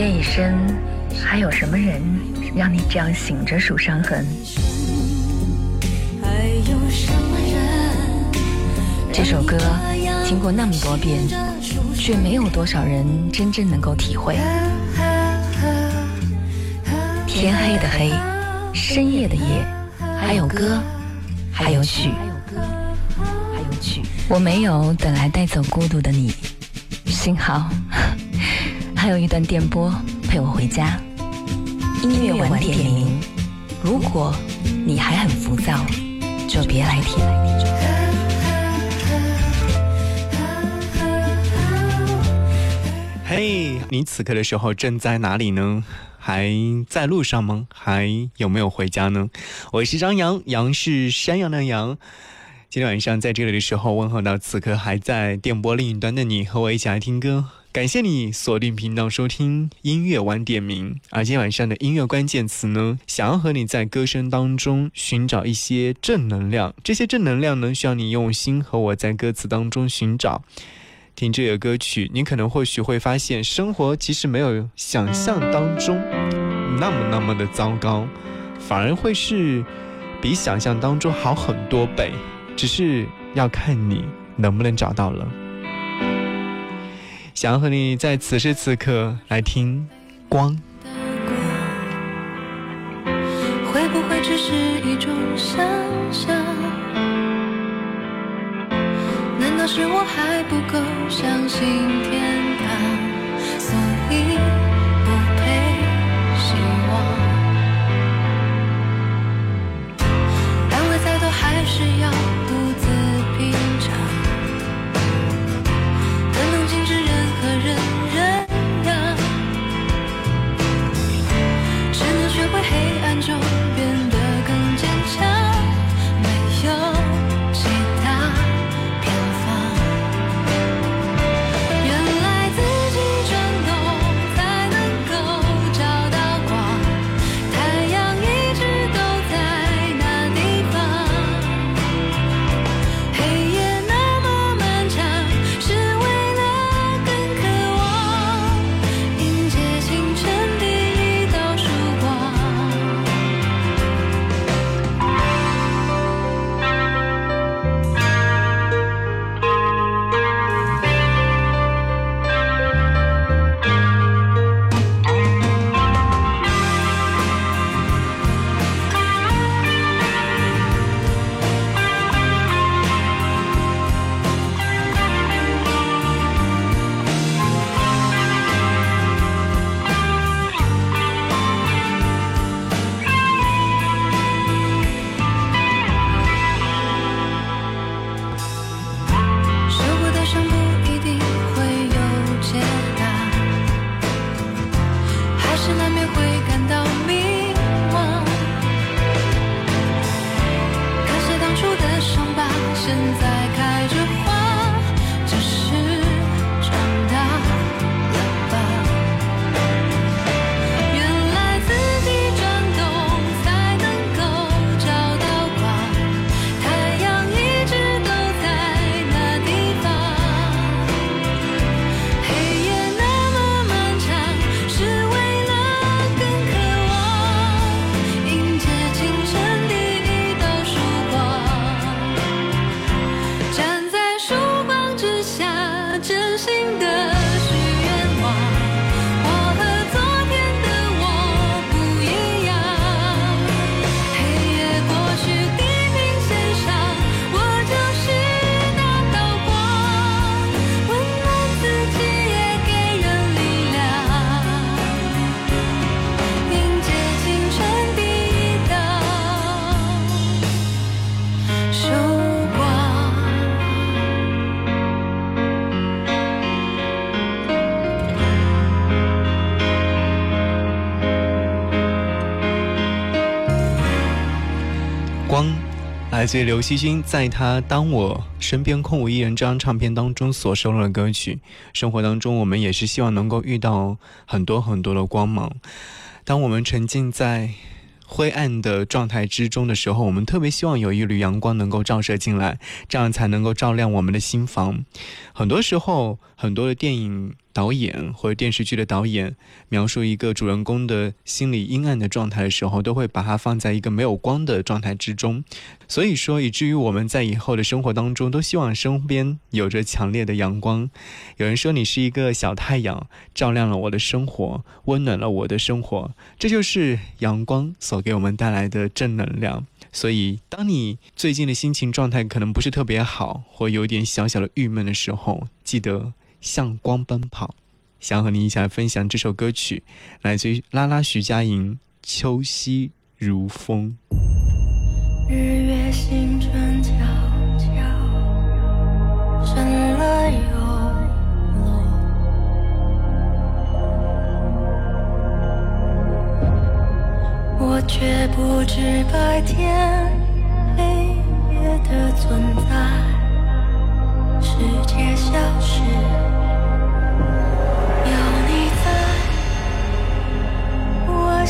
夜已深，还有什么人让你这样醒着数伤痕？这首歌听过那么多遍，却没有多少人真正能够体会。天黑的黑，深夜的夜，还有歌，还有曲，还有曲。我没有等来带走孤独的你，幸好还有一段电波陪我回家。音乐晚点名，如果你还很浮躁，就别来听。嘿，你此刻的时候正在哪里呢？还在路上吗？还有没有回家呢？我是张扬，杨是山羊的羊。今天晚上在这里的时候，问候到此刻还在电波另一端的你，和我一起来听歌。感谢你锁定频道收听音乐晚点名。而今天晚上的音乐关键词呢，想要和你在歌声当中寻找一些正能量。这些正能量呢，需要你用心和我在歌词当中寻找。听这个歌曲，你可能或许会发现，生活其实没有想象当中那么那么的糟糕，反而会是比想象当中好很多倍。只是要看你能不能找到了。想要和你在此时此刻来听。光，会不会只是一种想象？难道是我还不够相信天？所以刘惜君在他《当我身边空无一人》这张唱片当中所收录的歌曲。生活当中，我们也是希望能够遇到很多很多的光芒。当我们沉浸在灰暗的状态之中的时候，我们特别希望有一缕阳光能够照射进来，这样才能够照亮我们的心房。很多时候。很多的电影导演或者电视剧的导演描述一个主人公的心理阴暗的状态的时候，都会把它放在一个没有光的状态之中。所以说，以至于我们在以后的生活当中，都希望身边有着强烈的阳光。有人说你是一个小太阳，照亮了我的生活，温暖了我的生活，这就是阳光所给我们带来的正能量。所以，当你最近的心情状态可能不是特别好，或有点小小的郁闷的时候，记得向光奔跑。想和你一起来分享这首歌曲，来自于拉拉徐佳莹《秋夕如风》。日月星辰悄悄升了又落，我却不知白天黑夜的存在。世界消失，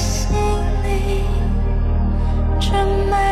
心里。真美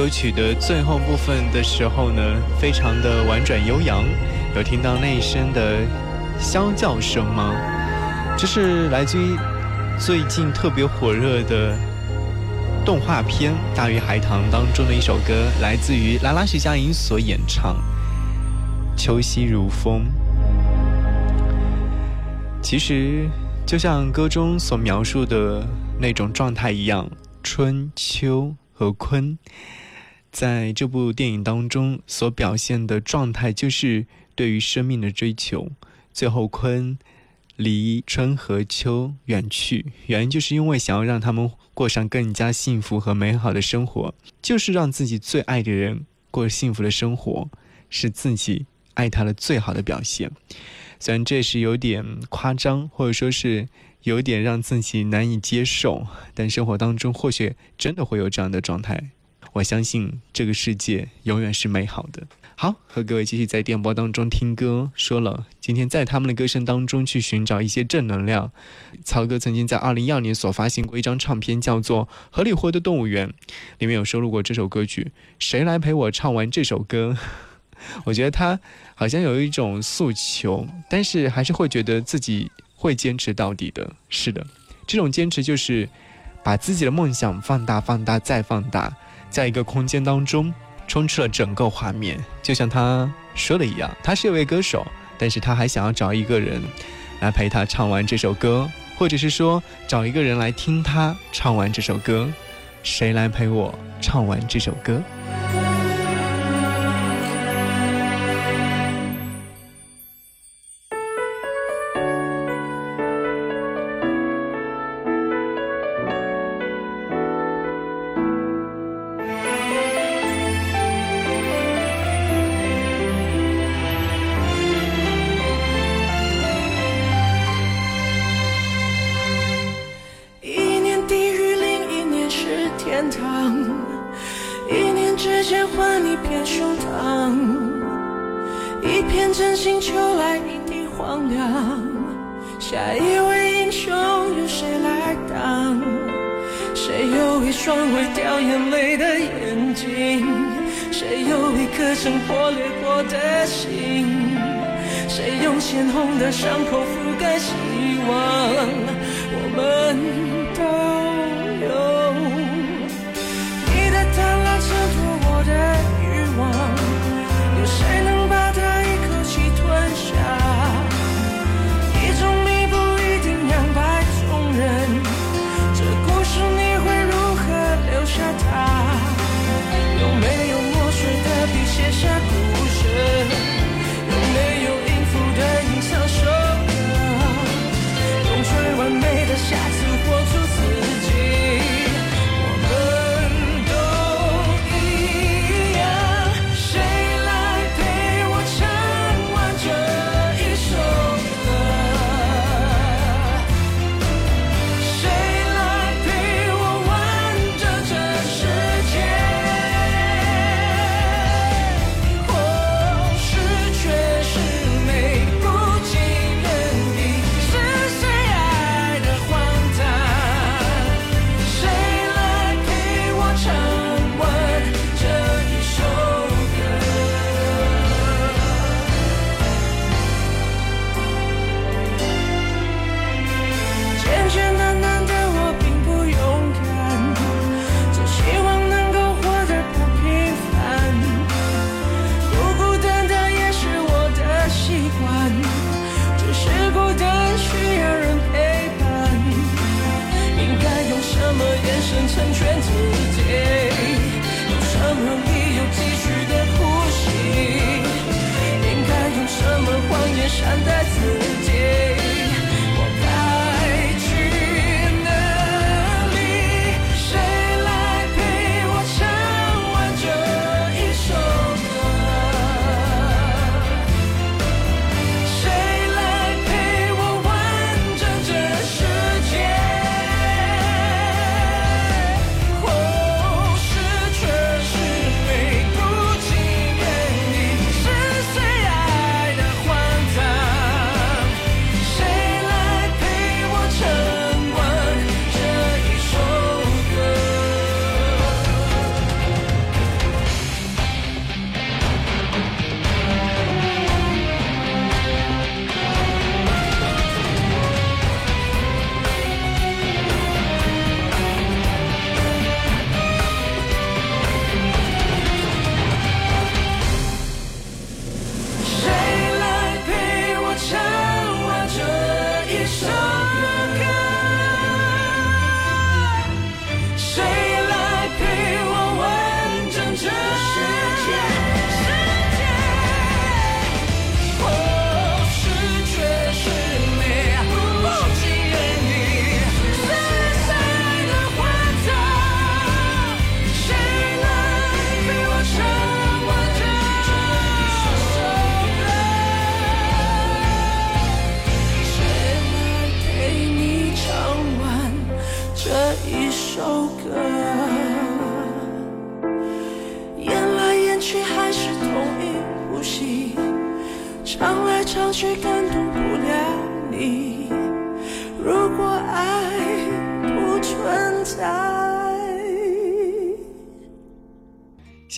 歌曲的最后部分的时候呢，非常的婉转悠扬，有听到那一声的啸叫声吗？这是来自于最近特别火热的动画片《大鱼海棠》当中的一首歌，来自于拉拉徐佳莹所演唱《秋夕如风》。其实，就像歌中所描述的那种状态一样，春秋和坤在这部电影当中所表现的状态，就是对于生命的追求。最后，坤离春和秋远去，原因就是因为想要让他们过上更加幸福和美好的生活，就是让自己最爱的人过幸福的生活，是自己爱他的最好的表现。虽然这是有点夸张，或者说是有点让自己难以接受，但生活当中或许真的会有这样的状态。我相信这个世界永远是美好的。好，和各位继续在电波当中听歌。说了，今天在他们的歌声当中去寻找一些正能量。曹哥曾经在二零一二年所发行过一张唱片，叫做《河里活的动物园》，里面有收录过这首歌曲。谁来陪我唱完这首歌？我觉得他好像有一种诉求，但是还是会觉得自己会坚持到底的。是的，这种坚持就是把自己的梦想放大、放大再放大，在一个空间当中充斥了整个画面。就像他说的一样，他是一位歌手，但是他还想要找一个人来陪他唱完这首歌，或者是说找一个人来听他唱完这首歌。谁来陪我唱完这首歌？睛，谁有一颗曾破裂过的心？谁用鲜红的伤口覆盖希望？我们都有。你的贪婪衬托我的欲望。简简单单的我并不勇敢，只希望能够活得不平凡。孤孤单单也是我的习惯，只是孤单需要人陪伴。应该用什么眼神成全自己？有什么理由继续的呼吸？应该用什么谎言善待自？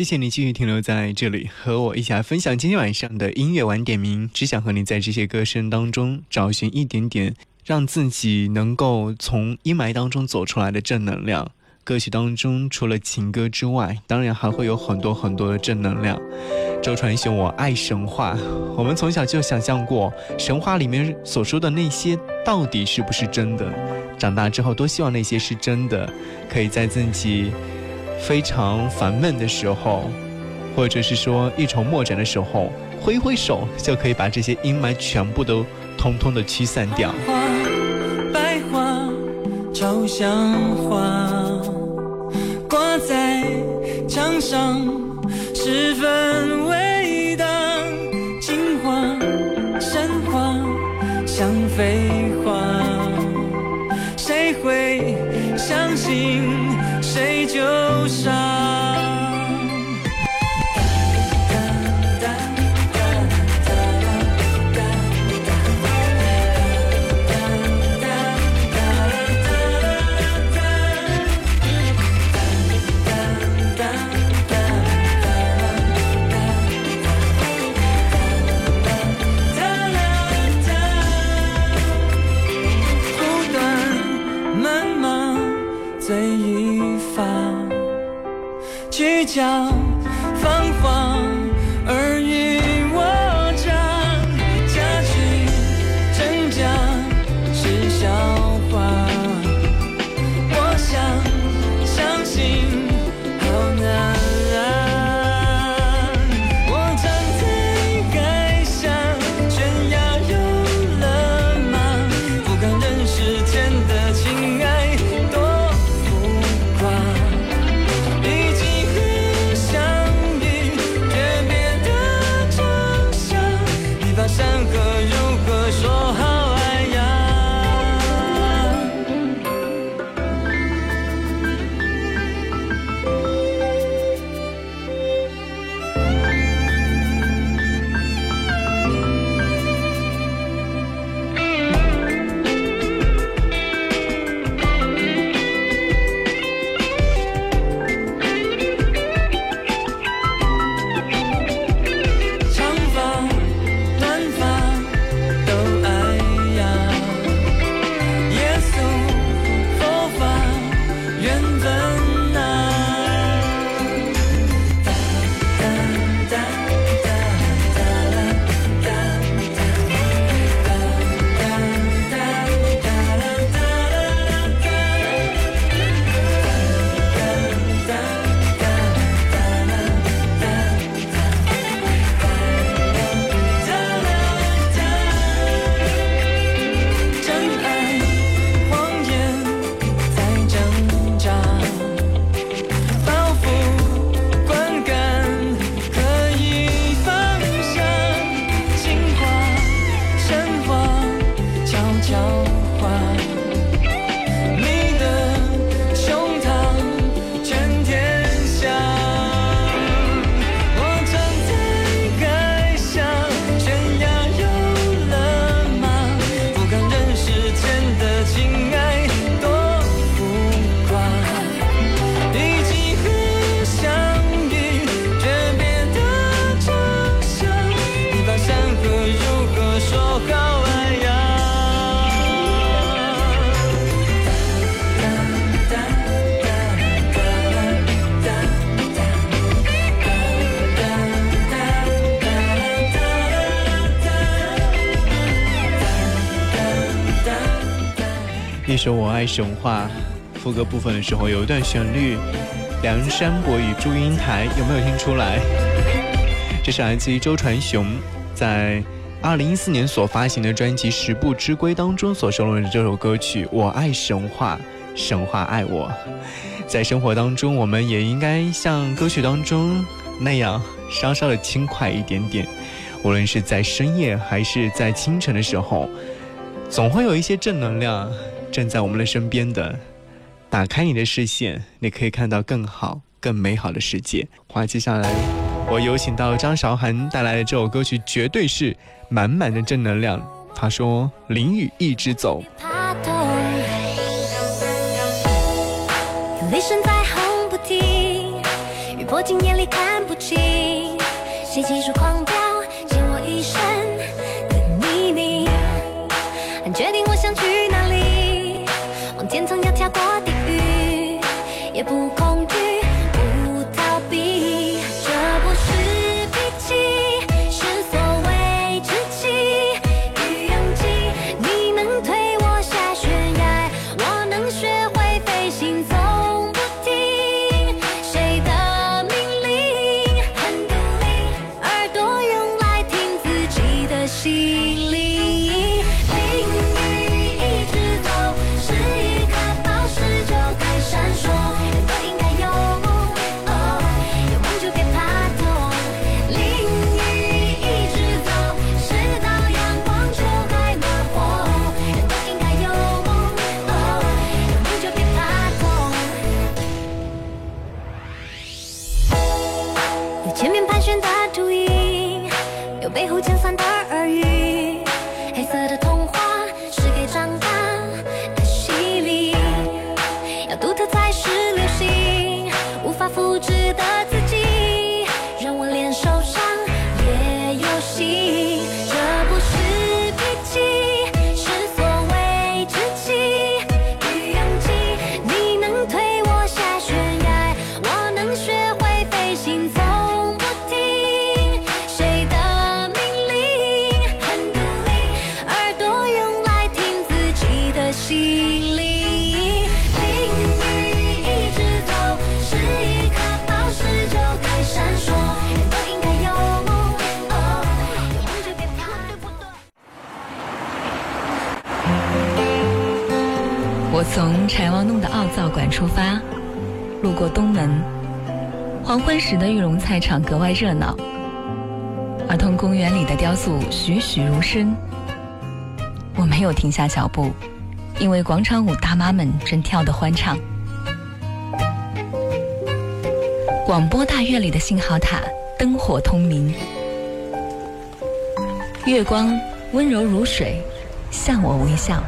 谢谢你继续停留在这里，和我一起来分享今天晚上的音乐晚点名。只想和你在这些歌声当中找寻一点点，让自己能够从阴霾当中走出来的正能量。歌曲当中除了情歌之外，当然还会有很多很多的正能量。周传雄，我爱神话。我们从小就想象过神话里面所说的那些到底是不是真的。长大之后，多希望那些是真的，可以在自己非常烦闷的时候，或者是说一筹莫展的时候，挥挥手就可以把这些阴霾全部都通通的驱散掉。花白花朝向花。挂在墙上，十分爱神话》副歌部分的时候，有一段旋律，梁山伯与祝英台，有没有听出来？这是来自于周传雄在二零一四年所发行的专辑《十步之归》当中所收录的这首歌曲《我爱神话》，神话爱我。在生活当中，我们也应该像歌曲当中那样，稍稍的轻快一点点。无论是在深夜还是在清晨的时候，总会有一些正能量。站在我们的身边的，打开你的视线，你可以看到更好、更美好的世界。话接下来。我有请到张韶涵带来的这首歌曲，绝对是满满的正能量。他说：“淋雨一直走。”雷声在轰不停，雨泼进眼里看不清，谁急速狂美好。雕塑栩栩如生。我没有停下脚步，因为广场舞大妈们正跳得欢畅。广播大院里的信号塔灯火通明，月光温柔如水，向我微笑。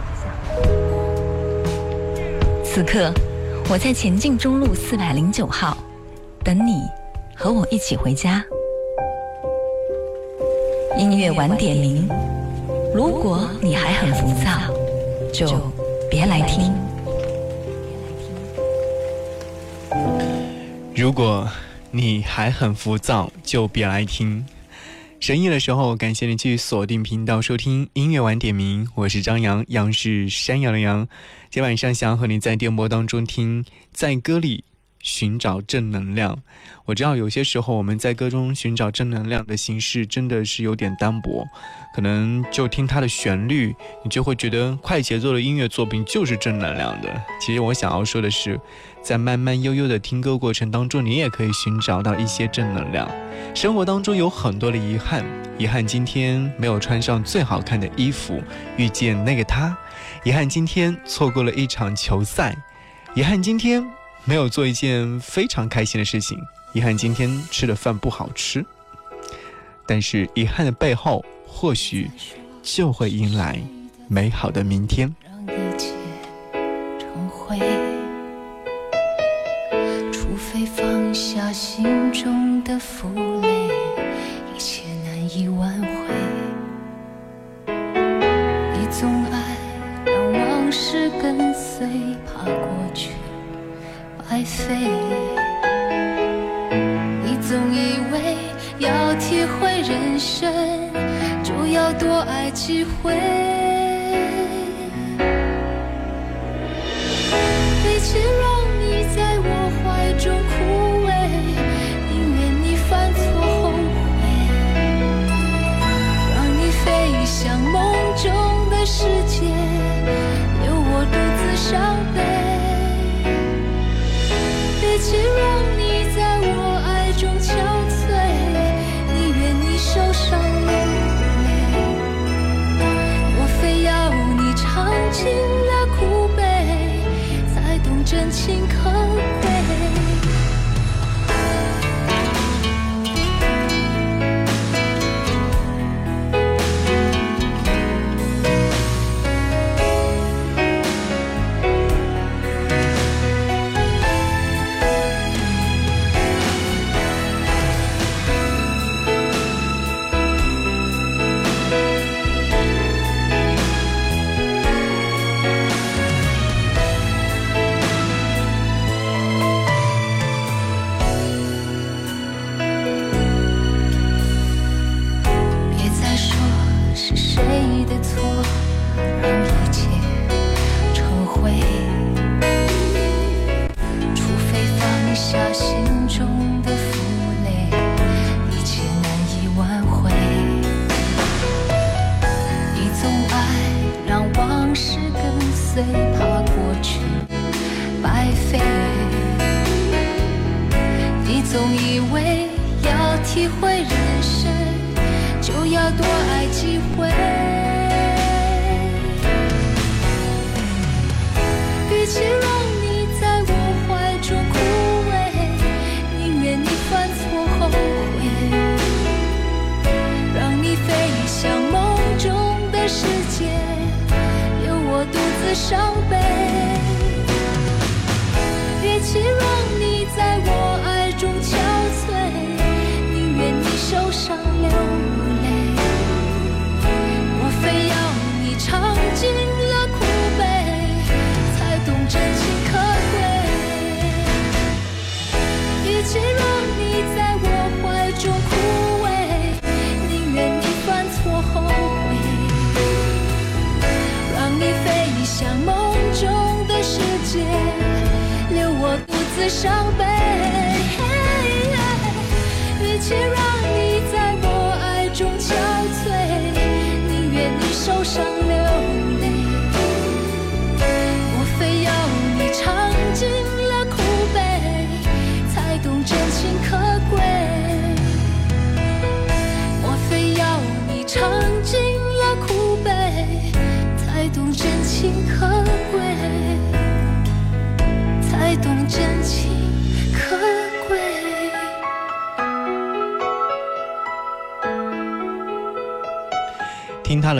此刻，我在前进中路四百零九号，等你和我一起回家。音乐晚点名，如果你还很浮躁，就别来听。如果你还很浮躁，就别来听。深夜的时候，感谢你继续锁定频道收听音乐晚点名，我是张扬，杨是山羊的羊。今晚上想要和你在电波当中听，在歌里寻找正能量。我知道有些时候我们在歌中寻找正能量的形式真的是有点单薄，可能就听它的旋律，你就会觉得快节奏的音乐作品就是正能量的。其实我想要说的是，在慢慢悠悠的听歌过程当中，你也可以寻找到一些正能量。生活当中有很多的遗憾，遗憾今天没有穿上最好看的衣服遇见那个他，遗憾今天错过了一场球赛，遗憾今天没有做一件非常开心的事情。遗憾今天吃的饭不好吃，但是遗憾的背后，或许就会迎来美好的明天。除非放下心中的负累，一切难以挽回。你总爱让往事跟随，怕过去在飞，你总以为。要体会人生，就要多爱几回。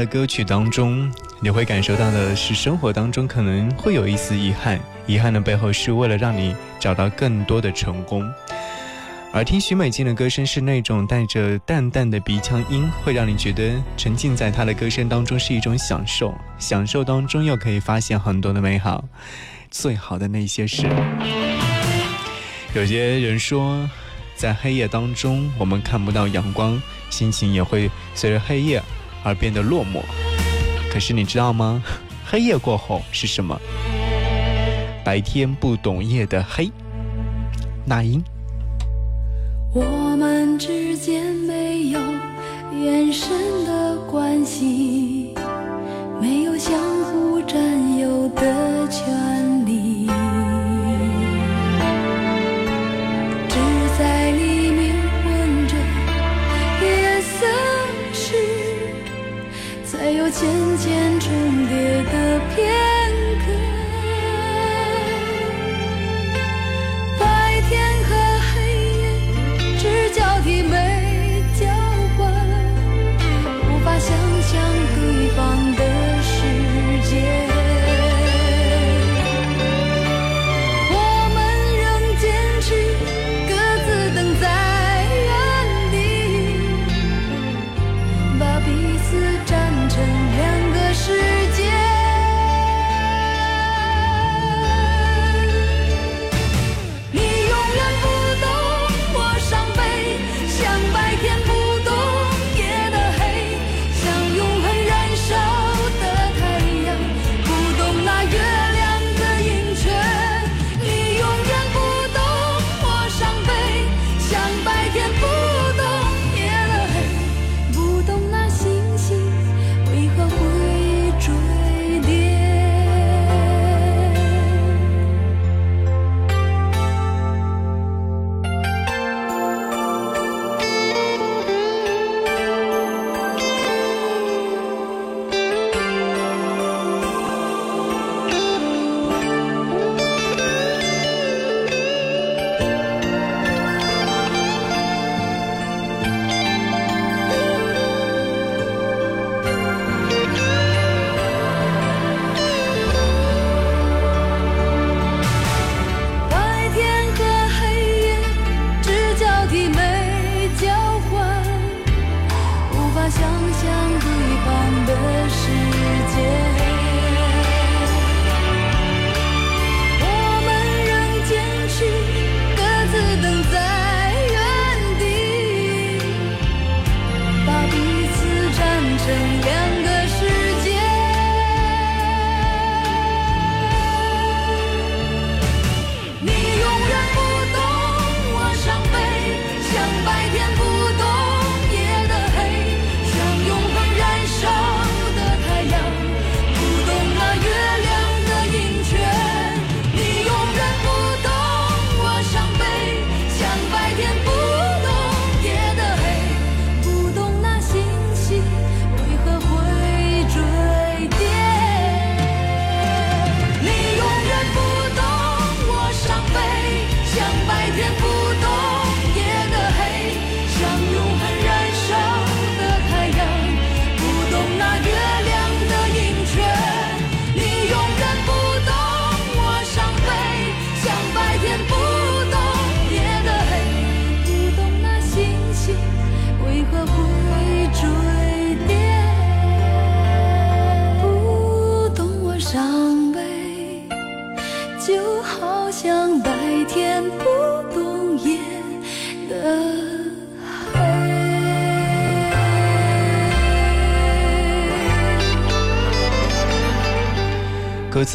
歌曲当中，你会感受到的是生活当中可能会有一丝遗憾，遗憾的背后是为了让你找到更多的成功。而听许美静的歌声是那种带着淡淡的鼻腔音，会让你觉得沉浸在她的歌声当中是一种享受，享受当中又可以发现很多的美好，最好的那些事。有些人说，在黑夜当中我们看不到阳光，心情也会随着黑夜而变得落寞。可是你知道吗？黑夜过后是什么？白天不懂夜的黑。那英。我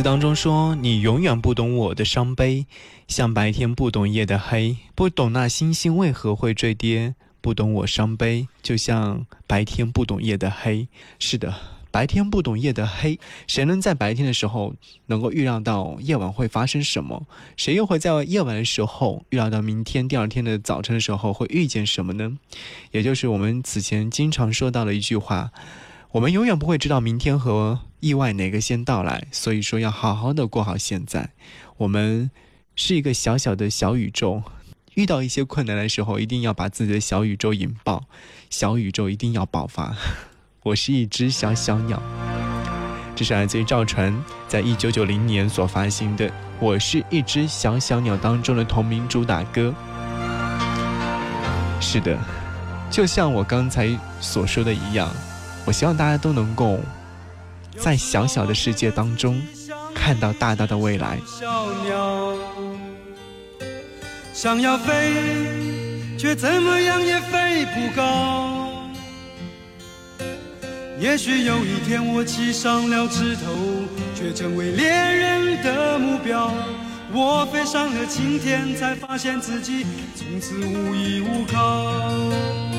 当中说：“你永远不懂我的伤悲，像白天不懂夜的黑，不懂那星星为何会坠跌，不懂我伤悲，就像白天不懂夜的黑。”是的，白天不懂夜的黑，谁能在白天的时候能够预料到夜晚会发生什么？谁又会在夜晚的时候预料到明天第二天的早晨的时候会遇见什么呢？也就是我们此前经常说到的一句话。我们永远不会知道明天和意外哪个先到来，所以说要好好的过好现在。我们是一个小小的小宇宙，遇到一些困难的时候，一定要把自己的小宇宙引爆，小宇宙一定要爆发。我是一只小小鸟，这是来自于赵传在一九九零年所发行的《我是一只小小鸟》当中的同名主打歌。是的，就像我刚才所说的一样。我希望大家都能够在小小的世界当中看到大大的未来。小鸟想要飞，却怎么样也飞不高。也许有一天我栖上了枝头，却成为猎人的目标。我飞上了青天，才发现自己从此无依无靠。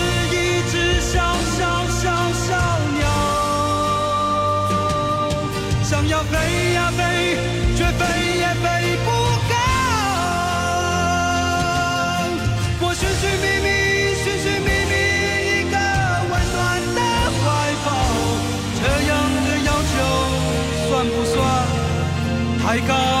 想要飞呀飞，却飞也飞不高。我寻寻觅觅，寻寻觅觅一个温暖的怀抱，这样的要求算不算太高？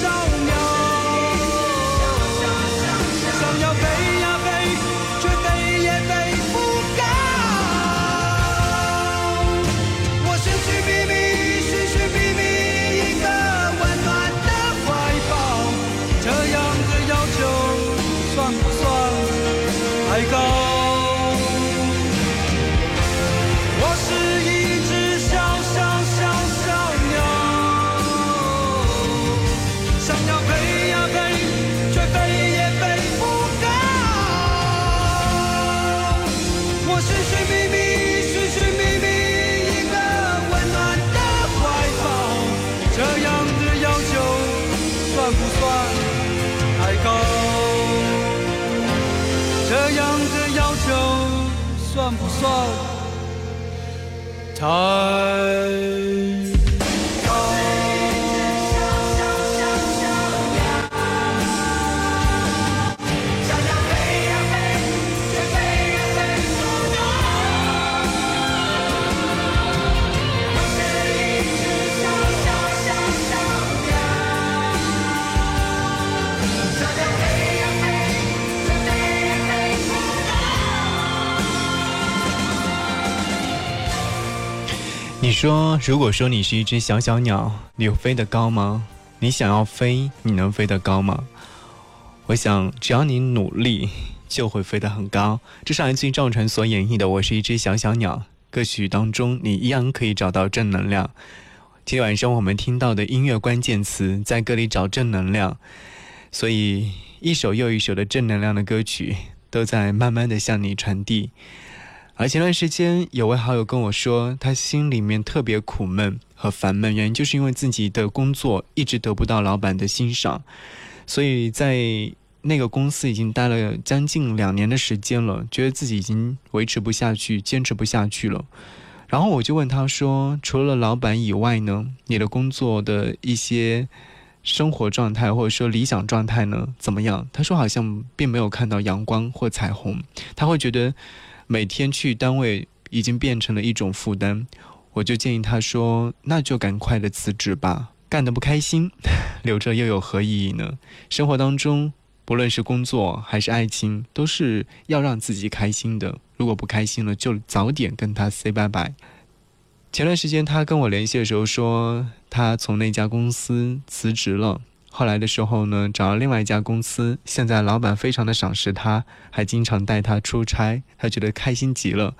这样的要求算不算太你说，如果说你是一只小小鸟，你有飞得高吗？你想要飞，你能飞得高吗？我想，只要你努力，就会飞得很高。这是来自于赵传所演绎的《我是一只小小鸟》歌曲当中，你一样可以找到正能量。今天晚上我们听到的音乐关键词，在歌里找正能量，所以一首又一首的正能量的歌曲，都在慢慢的向你传递。而前段时间，有位好友跟我说，他心里面特别苦闷和烦闷，原因就是因为自己的工作一直得不到老板的欣赏，所以在那个公司已经待了将近两年的时间了，觉得自己已经维持不下去，坚持不下去了。然后我就问他说：“除了老板以外呢，你的工作的一些生活状态或者说理想状态呢，怎么样？”他说：“好像并没有看到阳光或彩虹，他会觉得。”每天去单位已经变成了一种负担，我就建议他说：“那就赶快的辞职吧，干得不开心，留着又有何意义呢？生活当中，不论是工作还是爱情，都是要让自己开心的。如果不开心了，就早点跟他 say 拜拜。”前段时间他跟我联系的时候说，他从那家公司辞职了。后来的时候呢，找了另外一家公司，现在老板非常的赏识他，还经常带他出差，他觉得开心极了。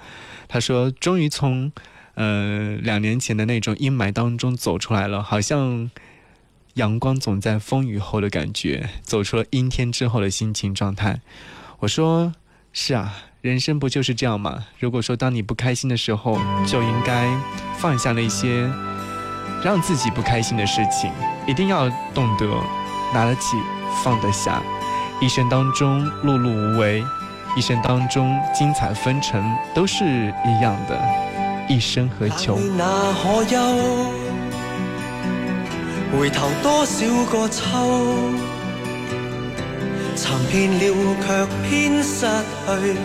他说，终于从，呃，两年前的那种阴霾当中走出来了，好像阳光总在风雨后的感觉，走出了阴天之后的心情状态。我说，是啊，人生不就是这样吗？如果说当你不开心的时候，就应该放下那些。让自己不开心的事情，一定要懂得拿得起放得下。一生当中碌碌无为，一生当中精彩纷呈，都是一样的。一生何求？那可休？回頭多少個秋？尋遍了卻偏失去，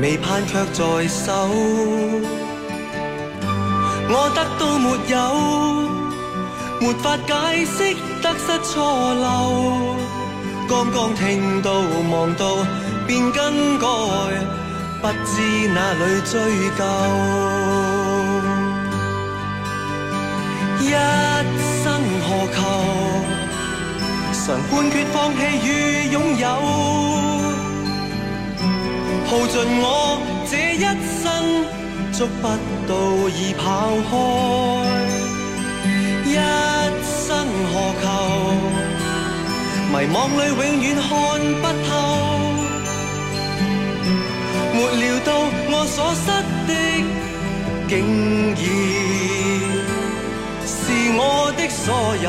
未盼卻在手。我得到没有，沒法解釋得失錯漏。剛剛聽到望到便更改，不知哪里追究。一生何求？常判決放棄與擁有，耗盡我這一生。捉不到已跑開，一生何求？迷惘里永遠看不透，沒料到我所失的，竟然是我的所有。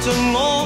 盡我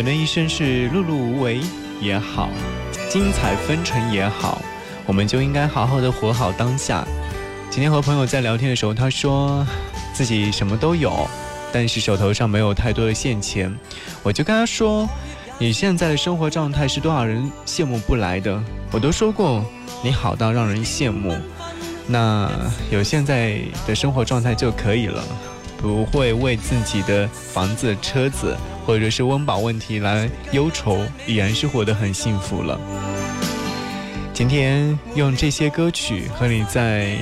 人的一生是碌碌无为也好，精彩纷呈也好，我们就应该好好的活好当下。今天和朋友在聊天的时候，他说自己什么都有，但是手头上没有太多的现钱。我就跟他说，你现在的生活状态是多少人羡慕不来的。我都说过，你好到让人羡慕，那有现在的生活状态就可以了，不会为自己的房子、车子或者是温饱问题来忧愁，已然是活得很幸福了。今天用这些歌曲和你在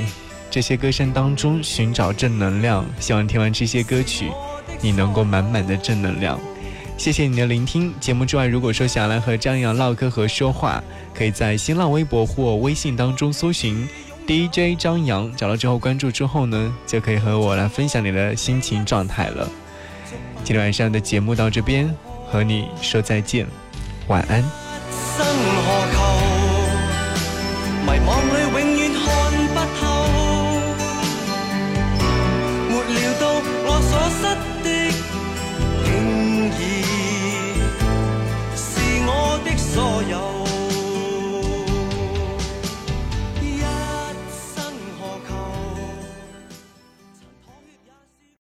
这些歌声当中寻找正能量，希望听完这些歌曲，你能够满满的正能量。谢谢你的聆听。节目之外，如果说想来和张扬唠嗑和说话，可以在新浪微博或微信当中搜寻 DJ 张扬，找到之后关注之后呢，就可以和我来分享你的心情状态了。今天晚上的节目到这边，和你说再见，晚安。